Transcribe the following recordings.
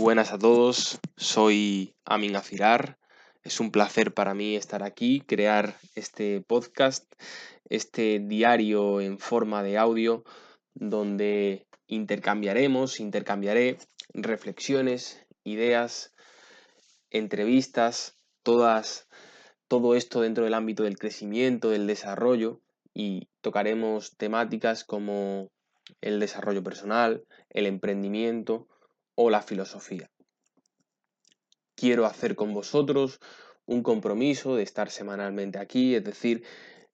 buenas a todos, soy Amin Afirar. Es un placer para mí estar aquí, crear este podcast, este diario en forma de audio, donde intercambiaremos, intercambiaré reflexiones, ideas, entrevistas, todas, todo esto dentro del ámbito del crecimiento, del desarrollo y tocaremos temáticas como el desarrollo personal, el emprendimiento, o la filosofía. Quiero hacer con vosotros un compromiso de estar semanalmente aquí, es decir,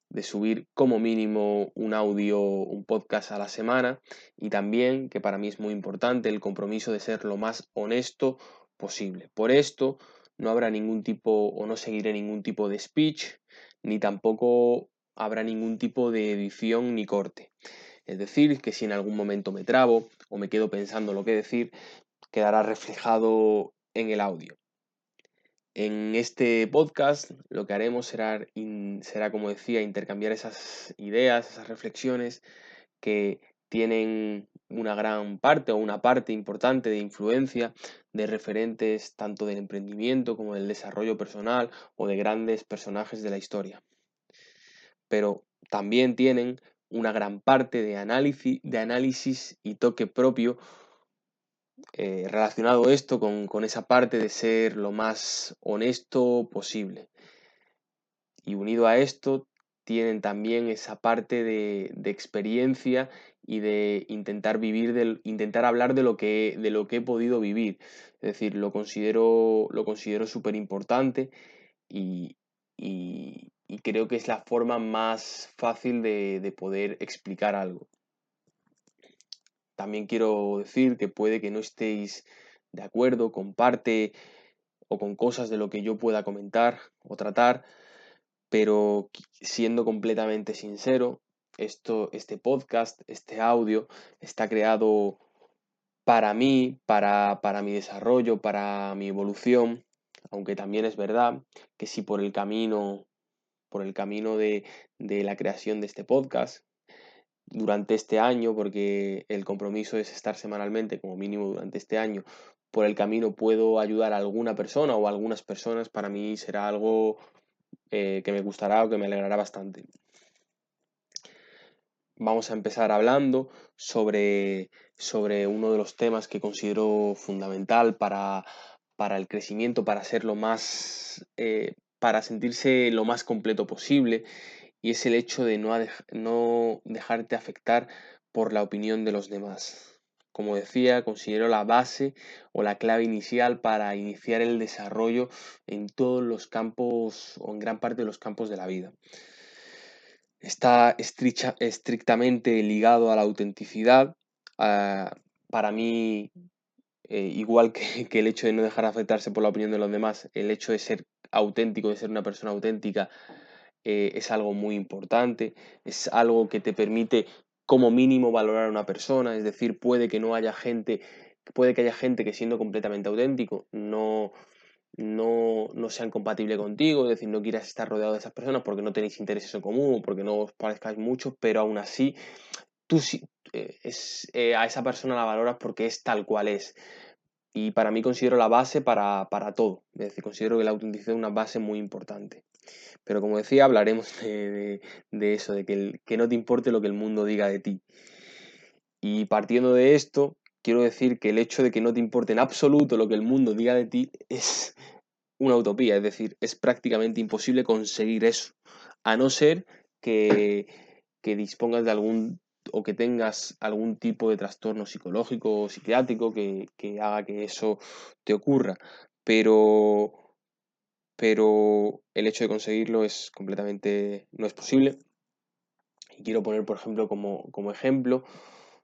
de subir como mínimo un audio, un podcast a la semana y también, que para mí es muy importante, el compromiso de ser lo más honesto posible. Por esto no habrá ningún tipo o no seguiré ningún tipo de speech, ni tampoco habrá ningún tipo de edición ni corte. Es decir, que si en algún momento me trabo o me quedo pensando lo que decir, quedará reflejado en el audio. En este podcast lo que haremos será, será, como decía, intercambiar esas ideas, esas reflexiones que tienen una gran parte o una parte importante de influencia de referentes tanto del emprendimiento como del desarrollo personal o de grandes personajes de la historia. Pero también tienen una gran parte de análisis, de análisis y toque propio eh, relacionado esto con, esa parte de ser lo más honesto posible. Y unido a esto, tienen también esa parte de, experiencia y de intentar vivir, del, intentar hablar de lo, que, de lo que he podido vivir. Es decir, lo considero, lo considero súper importante y, creo que es la forma más fácil de poder explicar algo. También quiero decir que puede que no estéis de acuerdo con parte o con cosas de lo que yo pueda comentar o tratar, pero siendo completamente sincero, esto, este podcast, este audio, está creado para mí, para, para mi desarrollo, para mi evolución, aunque también es verdad que si por el camino, por el camino de, de la creación de este podcast, durante este año, porque el compromiso es estar semanalmente como mínimo durante este año, por el camino puedo ayudar a alguna persona o a algunas personas, para mí será algo eh, que me gustará o que me alegrará bastante. Vamos a empezar hablando sobre, sobre uno de los temas que considero fundamental para, para el crecimiento, para ser lo más, eh, para sentirse lo más completo posible y es el hecho de no, no dejarte afectar por la opinión de los demás. Como decía, considero la base o la clave inicial para iniciar el desarrollo en todos los campos o en gran parte de los campos de la vida. Está estrictamente ligado a la autenticidad. Ah, para mí, eh, igual que, que el hecho de no dejar afectarse por la opinión de los demás, el hecho de ser auténtico, de ser una persona auténtica, eh, es algo muy importante, es algo que te permite como mínimo valorar a una persona, es decir, puede que no haya gente, puede que haya gente que siendo completamente auténtico no, no, no sean compatibles contigo, es decir, no quieras estar rodeado de esas personas porque no tenéis intereses en común, porque no os parezcáis mucho, pero aún así tú eh, es, eh, a esa persona la valoras porque es tal cual es. Y para mí considero la base para, para todo, es decir, considero que la autenticidad es una base muy importante. Pero como decía, hablaremos de, eso, de que, que no te importe lo que el mundo diga de ti. Y partiendo de esto, quiero decir que el hecho de que no te importe en absoluto lo que el mundo diga de ti es una utopía, es decir, es prácticamente imposible conseguir eso, a no ser que, dispongas de algún o que tengas algún tipo de trastorno psicológico o psiquiátrico que, que haga que eso te ocurra. Pero pero el hecho de conseguirlo es completamente no es posible. Y quiero poner, por ejemplo, como, ejemplo,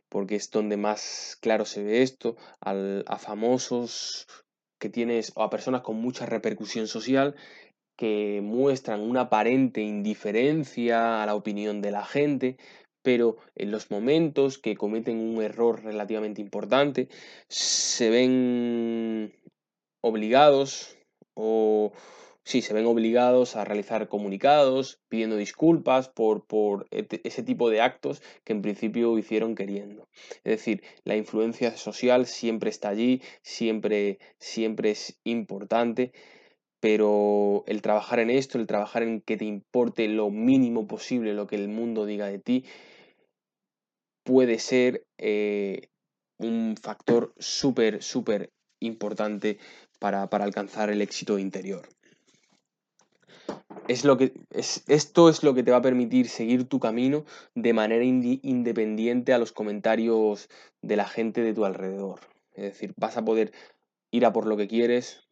porque es donde más claro se ve esto, a famosos que tienes o a personas con mucha repercusión social que muestran una aparente indiferencia a la opinión de la gente, pero en los momentos que cometen un error relativamente importante se ven obligados o sí, se ven obligados a realizar comunicados pidiendo disculpas por, por ese tipo de actos que en principio hicieron queriendo. Es decir, la influencia social siempre está allí, siempre, siempre es importante, pero el trabajar en esto, el trabajar en que te importe lo mínimo posible lo que el mundo diga de ti, puede ser eh, un factor súper, súper importante para, para alcanzar el éxito interior es lo que, es, esto es lo que te va a permitir seguir tu camino de manera independiente a los comentarios de la gente de tu alrededor. Es decir, vas a poder ir a por lo que quieres,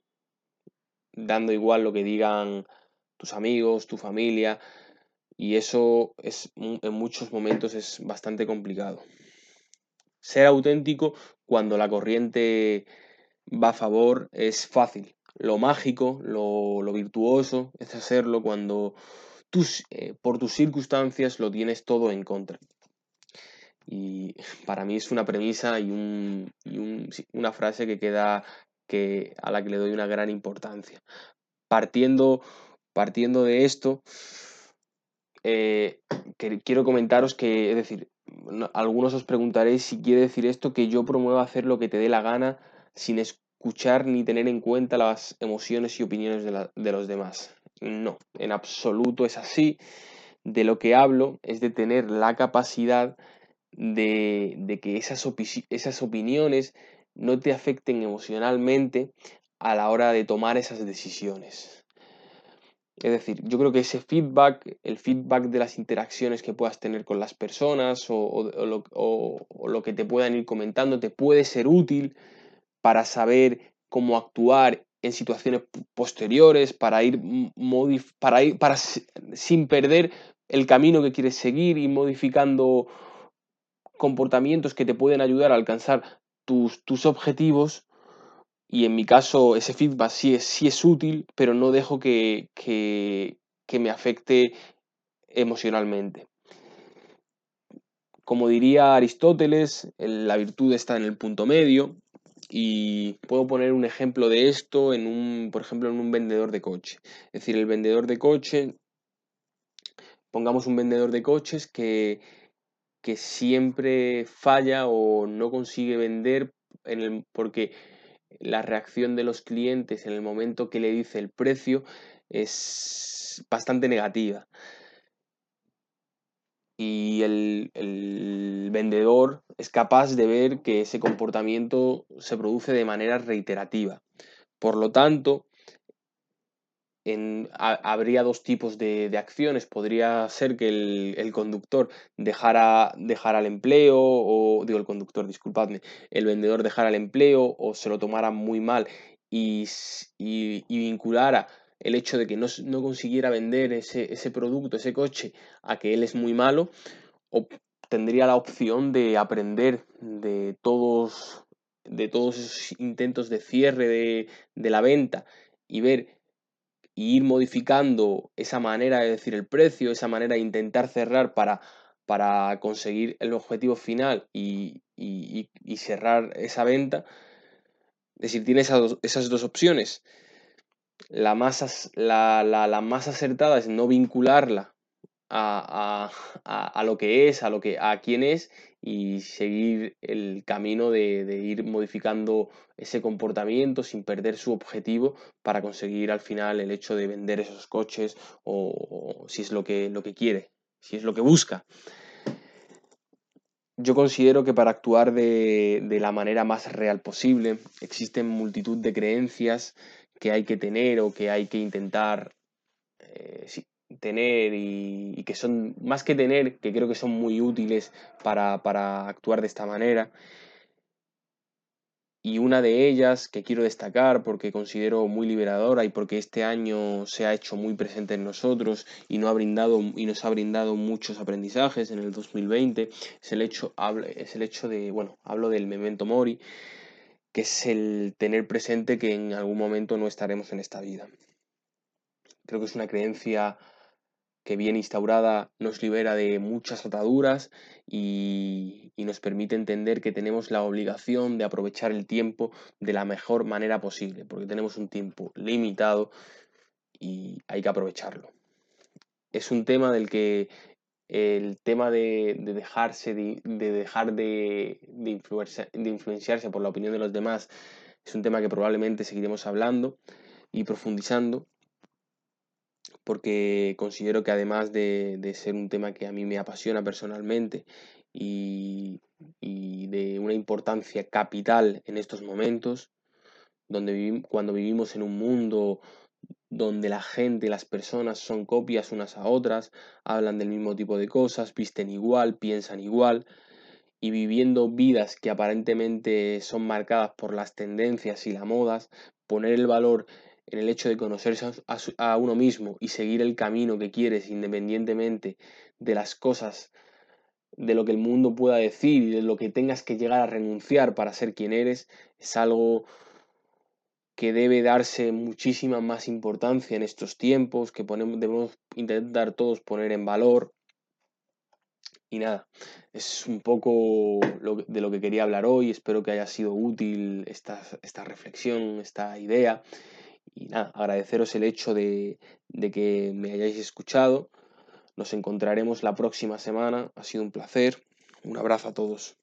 dando igual lo que digan tus amigos, tu familia, y eso es, en muchos momentos es bastante complicado. Ser auténtico cuando la corriente va a favor es fácil, lo mágico, lo, virtuoso, es hacerlo cuando tus, eh, por tus circunstancias lo tienes todo en contra. Y para mí es una premisa y, una frase que queda que, a la que le doy una gran importancia. Partiendo, partiendo de esto, eh, quiero comentaros que, es decir, algunos os preguntaréis si quiere decir esto que yo promuevo hacer lo que te dé la gana sin, escuchar ni tener en cuenta las emociones y opiniones de, los demás. No, en absoluto es así. De lo que hablo es de tener la capacidad de, que esas, opiniones no te afecten emocionalmente a la hora de tomar esas decisiones. Es decir, yo creo que ese feedback, el feedback de las interacciones que puedas tener con las personas o, lo, que te puedan ir comentando te puede ser útil para saber cómo actuar en situaciones posteriores, para ir, para ir sin perder el camino que quieres seguir y modificando comportamientos que te pueden ayudar a alcanzar tus, tus objetivos. Y en mi caso ese feedback sí es, sí es útil, pero no dejo que, que me afecte emocionalmente. Como diría Aristóteles, la virtud está en el punto medio. Y puedo poner un ejemplo de esto en un, por ejemplo, en un vendedor de coche. Es decir, el vendedor de coche, pongamos un vendedor de coches que, que siempre falla o no consigue vender en porque la reacción de los clientes en el momento que le dice el precio es bastante negativa y el, vendedor es capaz de ver que ese comportamiento se produce de manera reiterativa. Por lo tanto, habría dos tipos de, acciones. Podría ser que el, conductor dejara, el empleo, o digo el conductor, disculpadme, el vendedor dejara el empleo o se lo tomara muy mal y, y vinculara el hecho de que no, consiguiera vender ese, producto, ese coche, a que él es muy malo, o tendría la opción de aprender de todos, de todos esos intentos de cierre de, la venta y ver y ir modificando esa manera de decir el precio, esa manera de intentar cerrar para, para conseguir el objetivo final y, cerrar esa venta. Es decir, tiene esas esas dos opciones la más, la, más acertada es no vincularla a, lo que es, a, lo que, a quién es y seguir el camino de, ir modificando ese comportamiento sin perder su objetivo para conseguir al final el hecho de vender esos coches o, si es lo que, lo que quiere, si es lo que busca. Yo considero que para actuar de, de la manera más real posible existen multitud de creencias que hay que tener o que hay que intentar eh, tener y, que son más que tener, que creo que son muy útiles para, actuar de esta manera. Y una de ellas que quiero destacar porque considero muy liberadora y porque este año se ha hecho muy presente en nosotros y, ha brindado, y nos ha brindado muchos aprendizajes en el 2020 es el hecho, es el hecho de, bueno, hablo del memento mori, que es el tener presente que en algún momento no estaremos en esta vida. Creo que es una creencia que bien instaurada nos libera de muchas ataduras y, nos permite entender que tenemos la obligación de aprovechar el tiempo de la mejor manera posible, porque tenemos un tiempo limitado y hay que aprovecharlo. Es un tema del que el tema de, dejarse, de, dejar de, influenciarse por la opinión de los demás es un tema que probablemente seguiremos hablando y profundizando porque considero que además de, ser un tema que a mí me apasiona personalmente y, de una importancia capital en estos momentos, donde cuando vivimos en un mundo donde la gente, las personas son copias unas a otras, hablan del mismo tipo de cosas, visten igual, piensan igual, y viviendo vidas que aparentemente son marcadas por las tendencias y las modas, poner el valor en el hecho de conocerse a, uno mismo y seguir el camino que quieres independientemente de las cosas, de lo que el mundo pueda decir y de lo que tengas que llegar a renunciar para ser quien eres, es algo que debe darse muchísima más importancia en estos tiempos, que debemos intentar todos poner en valor. Y nada, es un poco de lo que quería hablar hoy. Espero que haya sido útil esta, esta reflexión, esta idea. Y nada, agradeceros el hecho de, de que me hayáis escuchado. Nos encontraremos la próxima semana. Ha sido un placer. Un abrazo a todos.